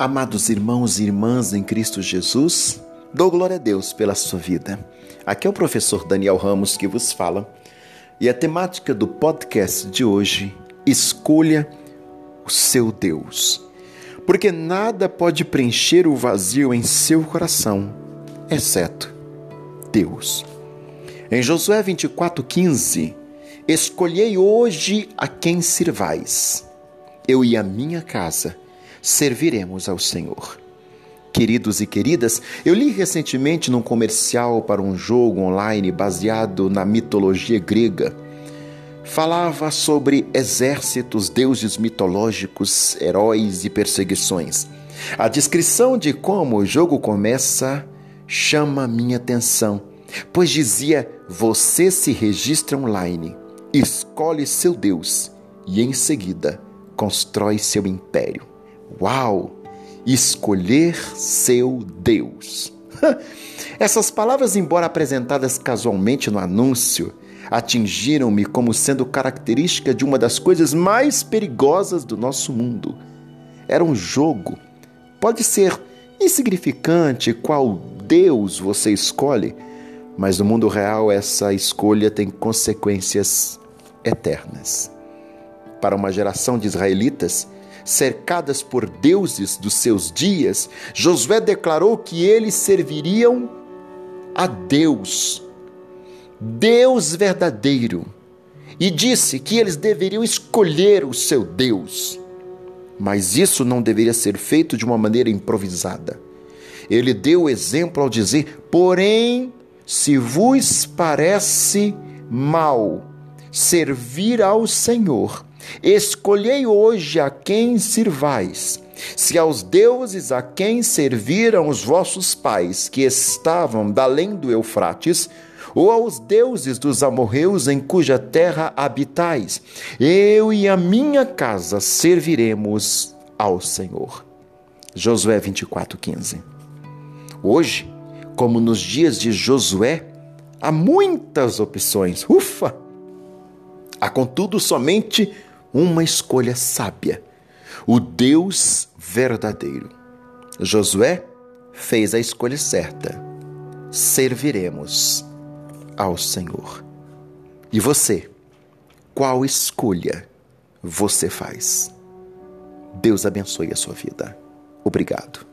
Amados irmãos e irmãs em Cristo Jesus, dou glória a Deus pela sua vida. Aqui é o professor Daniel Ramos que vos fala e a temática do podcast de hoje: escolha o seu Deus. Porque nada pode preencher o vazio em seu coração, exceto Deus. Em Josué 24,15, escolhei hoje a quem sirvais. Eu e a minha casa serviremos ao Senhor. Queridos e queridas, eu li recentemente num comercial para um jogo online baseado na mitologia grega. Falava sobre exércitos, deuses mitológicos, heróis e perseguições. A descrição de como o jogo começa chama minha atenção, pois dizia: você se registra online, escolhe seu Deus e em seguida constrói seu império. Uau! Escolher seu Deus. Essas palavras, embora apresentadas casualmente no anúncio, atingiram-me como sendo característica de uma das coisas mais perigosas do nosso mundo. Era um jogo. Pode ser insignificante qual Deus você escolhe, mas no mundo real essa escolha tem consequências eternas. Para uma geração de israelitas, cercadas por deuses dos seus dias, Josué declarou que eles serviriam a Deus, Deus verdadeiro, e disse que eles deveriam escolher o seu Deus. Mas isso não deveria ser feito de uma maneira improvisada. Ele deu o exemplo ao dizer: Porém, se vos parece mal servir ao Senhor, Escolhei hoje a quem sirvais. Se aos deuses a quem serviram os vossos pais, que estavam além do Eufrates, ou aos deuses dos amorreus em cuja terra habitais, eu e a minha casa serviremos ao Senhor. Josué 24:15. Hoje, como nos dias de Josué, há muitas opções. Ufa! Há contudo somente uma escolha sábia, o Deus verdadeiro. Josué fez a escolha certa. Serviremos ao Senhor. E você, qual escolha você faz? Deus abençoe a sua vida. Obrigado.